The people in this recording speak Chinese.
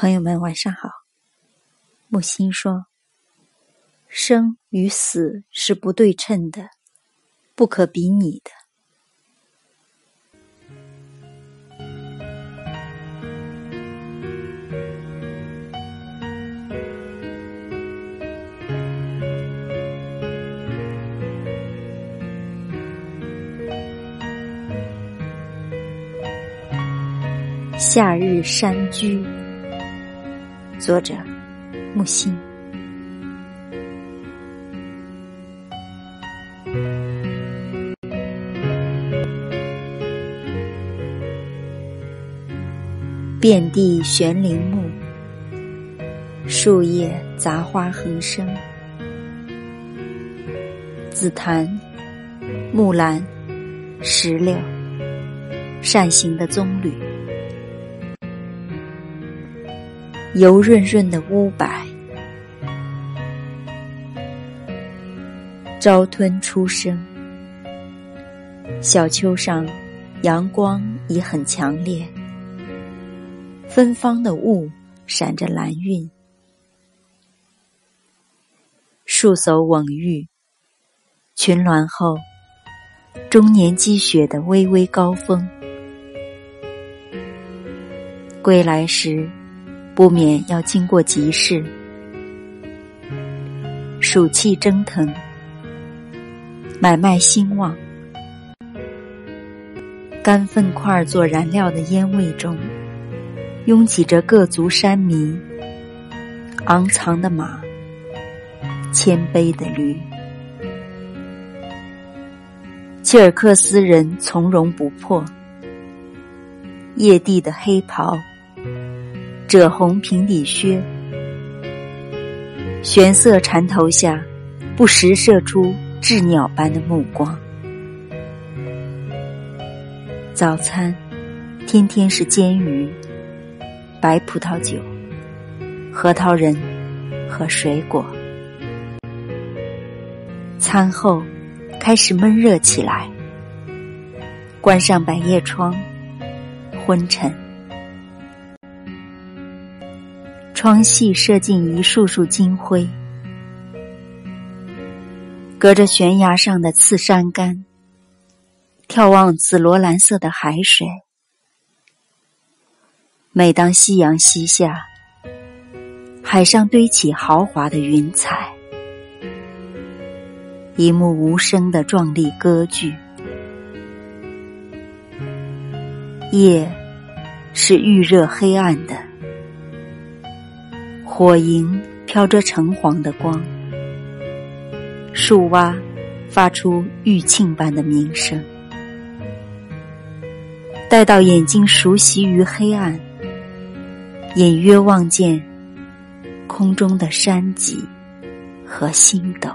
朋友们，晚上好。木心说：“生与死是不对称的，不可比拟的。”夏日山居。作者：木心。遍地悬铃木，树叶杂花横生，紫檀、木兰、石榴，扇形的棕榈。油润润的乌柏，朝吞初生。小丘上，阳光已很强烈，芬芳的雾闪着蓝晕。树叟蓊郁，群峦后，终年积雪的微微高峰。归来时。不免要经过集市，暑气蒸腾，买卖兴旺，干粪块做燃料的烟味中，拥挤着各族山民，昂藏的马，谦卑的驴，切尔克斯人从容不迫，叶地的黑袍。赭红平底靴，玄色缠头下，不时射出鸷鸟般的目光。早餐，天天是煎鱼、白葡萄酒、核桃仁和水果。餐后，开始闷热起来，关上百叶窗，昏沉。窗隙射进一束束金辉，隔着悬崖上的刺山杆，眺望紫罗兰色的海水。每当夕阳西下，海上堆起豪华的云彩，一幕无声的壮丽歌剧。夜是预热黑暗的。火萤飘着橙黄的光，树蛙发出玉磬般的鸣声。待到眼睛熟悉于黑暗，隐约望见空中的山脊和星斗。